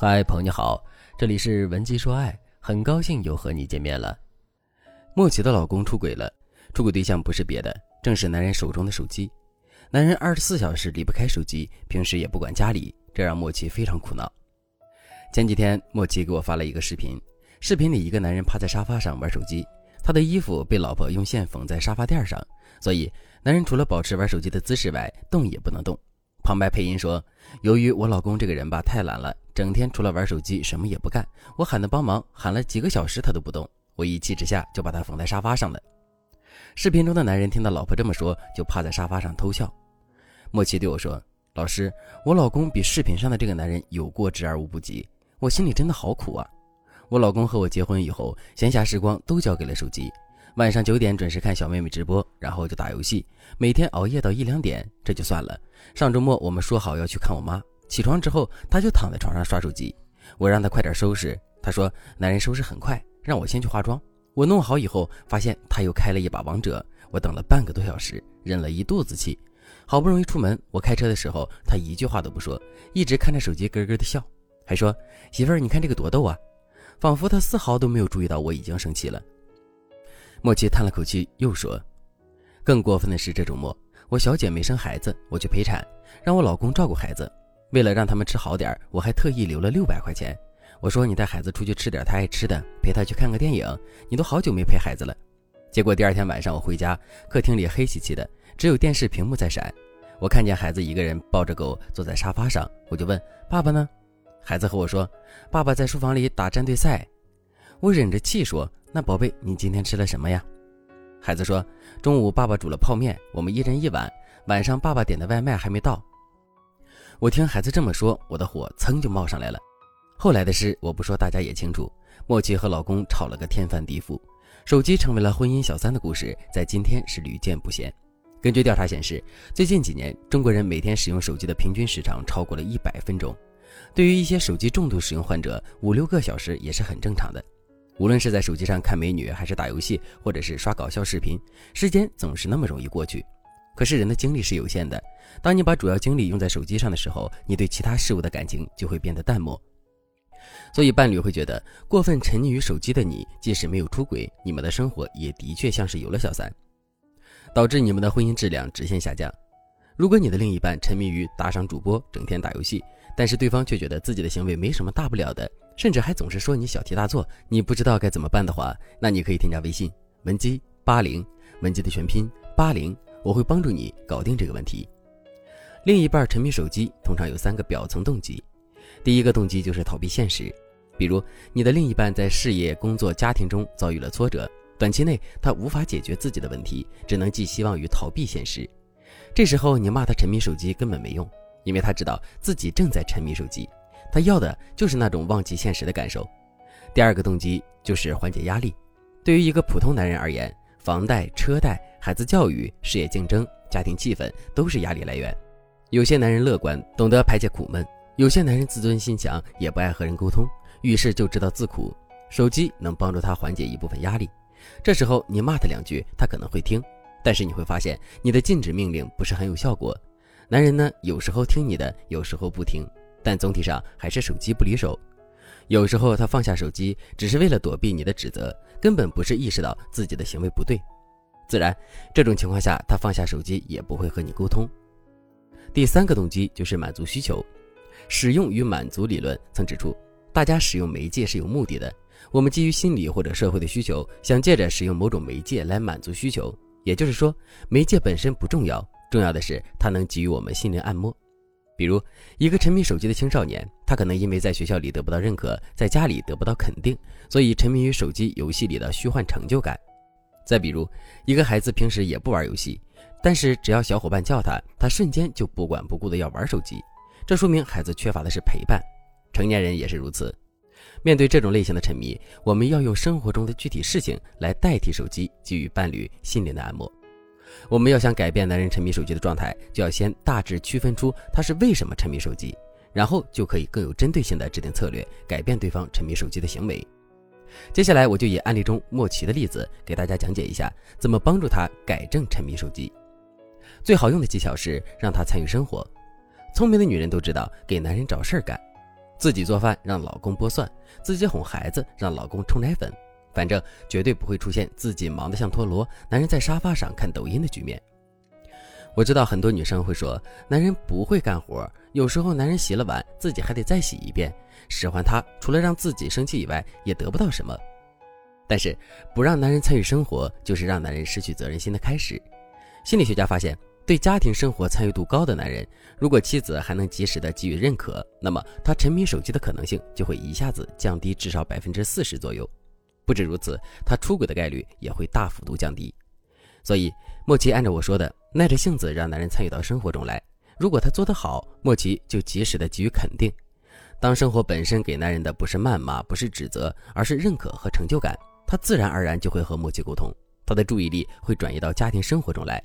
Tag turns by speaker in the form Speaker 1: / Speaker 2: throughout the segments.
Speaker 1: 嗨，朋友你好，这里是文姬说爱，很高兴又和你见面了。莫奇的老公出轨了，出轨对象不是别的，正是男人手中的手机。男人二十四小时离不开手机，平时也不管家里，这让莫奇非常苦恼。前几天，莫奇给我发了一个视频，视频里一个男人趴在沙发上玩手机，他的衣服被老婆用线缝在沙发垫上，所以男人除了保持玩手机的姿势外，动也不能动。旁白配音说：“由于我老公这个人吧太懒了，整天除了玩手机什么也不干。我喊他帮忙，喊了几个小时他都不动。我一气之下就把他缝在沙发上了。”视频中的男人听到老婆这么说，就趴在沙发上偷笑。莫奇对我说：“老师，我老公比视频上的这个男人有过之而无不及，我心里真的好苦啊！我老公和我结婚以后，闲暇时光都交给了手机。”晚上九点准时看小妹妹直播，然后就打游戏，每天熬夜到一两点，这就算了。上周末我们说好要去看我妈，起床之后他就躺在床上刷手机。我让他快点收拾，他说男人收拾很快，让我先去化妆。我弄好以后，发现他又开了一把王者，我等了半个多小时，忍了一肚子气。好不容易出门，我开车的时候，他一句话都不说，一直看着手机咯咯的笑，还说媳妇儿你看这个多逗啊，仿佛他丝毫都没有注意到我已经生气了。莫奇叹了口气，又说：“更过分的是，这周末我小姐没生孩子，我去陪产，让我老公照顾孩子。为了让他们吃好点，我还特意留了六百块钱。我说你带孩子出去吃点他爱吃的，陪他去看个电影。你都好久没陪孩子了。结果第二天晚上我回家，客厅里黑漆漆的，只有电视屏幕在闪。我看见孩子一个人抱着狗坐在沙发上，我就问爸爸呢？孩子和我说，爸爸在书房里打战队赛。我忍着气说。”那宝贝，你今天吃了什么呀？孩子说：“中午爸爸煮了泡面，我们一人一碗。晚上爸爸点的外卖还没到。”我听孩子这么说，我的火噌就冒上来了。后来的事我不说，大家也清楚。莫奇和老公吵了个天翻地覆，手机成为了婚姻小三的故事，在今天是屡见不鲜。根据调查显示，最近几年中国人每天使用手机的平均时长超过了一百分钟。对于一些手机重度使用患者，五六个小时也是很正常的。无论是在手机上看美女，还是打游戏，或者是刷搞笑视频，时间总是那么容易过去。可是人的精力是有限的，当你把主要精力用在手机上的时候，你对其他事物的感情就会变得淡漠。所以伴侣会觉得，过分沉溺于手机的你，即使没有出轨，你们的生活也的确像是有了小三，导致你们的婚姻质量直线下降。如果你的另一半沉迷于打赏主播，整天打游戏，但是对方却觉得自己的行为没什么大不了的。甚至还总是说你小题大做，你不知道该怎么办的话，那你可以添加微信文姬八零，文姬的全拼八零，我会帮助你搞定这个问题。另一半沉迷手机，通常有三个表层动机。第一个动机就是逃避现实，比如你的另一半在事业、工作、家庭中遭遇了挫折，短期内他无法解决自己的问题，只能寄希望于逃避现实。这时候你骂他沉迷手机根本没用，因为他知道自己正在沉迷手机。他要的就是那种忘记现实的感受。第二个动机就是缓解压力。对于一个普通男人而言，房贷、车贷、孩子教育、事业竞争、家庭气氛都是压力来源。有些男人乐观，懂得排解苦闷；有些男人自尊心强，也不爱和人沟通，遇事就知道自苦。手机能帮助他缓解一部分压力。这时候你骂他两句，他可能会听，但是你会发现你的禁止命令不是很有效果。男人呢，有时候听你的，有时候不听。但总体上还是手机不离手，有时候他放下手机只是为了躲避你的指责，根本不是意识到自己的行为不对。自然，这种情况下他放下手机也不会和你沟通。第三个动机就是满足需求，使用与满足理论曾指出，大家使用媒介是有目的的。我们基于心理或者社会的需求，想借着使用某种媒介来满足需求，也就是说，媒介本身不重要，重要的是它能给予我们心灵按摩。比如，一个沉迷手机的青少年，他可能因为在学校里得不到认可，在家里得不到肯定，所以沉迷于手机游戏里的虚幻成就感。再比如，一个孩子平时也不玩游戏，但是只要小伙伴叫他，他瞬间就不管不顾的要玩手机，这说明孩子缺乏的是陪伴。成年人也是如此。面对这种类型的沉迷，我们要用生活中的具体事情来代替手机，给予伴侣心灵的按摩。我们要想改变男人沉迷手机的状态，就要先大致区分出他是为什么沉迷手机，然后就可以更有针对性的制定策略，改变对方沉迷手机的行为。接下来，我就以案例中莫奇的例子给大家讲解一下，怎么帮助他改正沉迷手机。最好用的技巧是让他参与生活。聪明的女人都知道给男人找事儿干，自己做饭让老公剥蒜，自己哄孩子让老公冲奶粉，反正绝对不会出现自己忙得像陀螺，男人在沙发上看抖音的局面。我知道很多女生会说，男人不会干活，有时候男人洗了碗，自己还得再洗一遍，使唤他除了让自己生气以外，也得不到什么。但是，不让男人参与生活，就是让男人失去责任心的开始。心理学家发现，对家庭生活参与度高的男人，如果妻子还能及时的给予认可，那么他沉迷手机的可能性就会一下子降低至少百分之四十左右。不止如此，他出轨的概率也会大幅度降低。所以，莫奇按照我说的，耐着性子让男人参与到生活中来。如果他做得好，莫奇就及时的给予肯定。当生活本身给男人的不是谩骂，不是指责，而是认可和成就感。他自然而然就会和莫奇沟通，他的注意力会转移到家庭生活中来。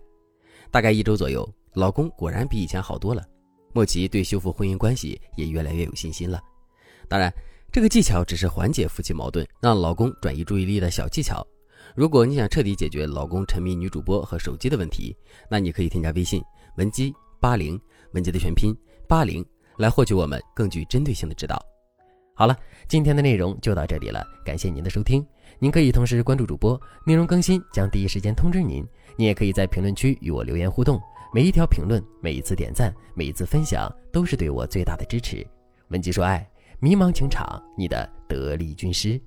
Speaker 1: 大概一周左右，老公果然比以前好多了，莫奇对修复婚姻关系也越来越有信心了。当然，这个技巧只是缓解夫妻矛盾、让老公转移注意力的小技巧。如果你想彻底解决老公沉迷女主播和手机的问题，那你可以添加微信文姬八零，文姬的全拼八零，来获取我们更具针对性的指导。好了，今天的内容就到这里了，感谢您的收听。您可以同时关注主播，内容更新将第一时间通知您。您也可以在评论区与我留言互动，每一条评论、每一次点赞、每一次分享，都是对我最大的支持。文姬说爱，迷茫情场，你的得力军师。